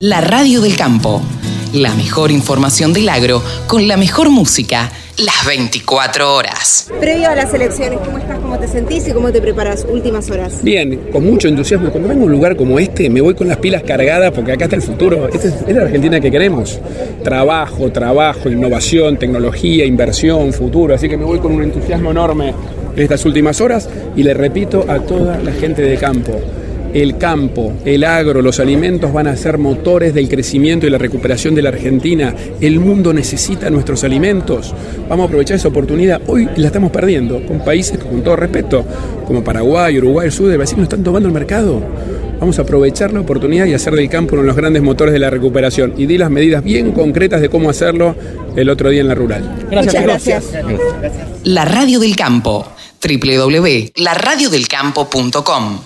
La radio del campo. La mejor información del agro con la mejor música las 24 horas. Previo a las elecciones, ¿cómo estás? ¿Cómo te sentís y cómo te preparas? Últimas horas. Bien, con mucho entusiasmo. Cuando vengo a un lugar como este, me voy con las pilas cargadas porque acá está el futuro. Esta es, la Argentina que queremos. Trabajo, trabajo, innovación, tecnología, inversión, futuro. Así que me voy con un entusiasmo enorme en estas últimas horas y le repito a toda la gente de campo el campo, el agro, los alimentos van a ser motores del crecimiento y la recuperación de la Argentina. El mundo necesita nuestros alimentos. Vamos a aprovechar esa oportunidad. Hoy la estamos perdiendo con países con todo respeto, como Paraguay, Uruguay, el sur de Brasil, nos están tomando el mercado. Vamos a aprovechar la oportunidad y hacer del campo uno de los grandes motores de la recuperación. Y di las medidas bien concretas de cómo hacerlo el otro día en la rural. Gracias. Muchas gracias. La radio del campo. www.laradiodelcampo.com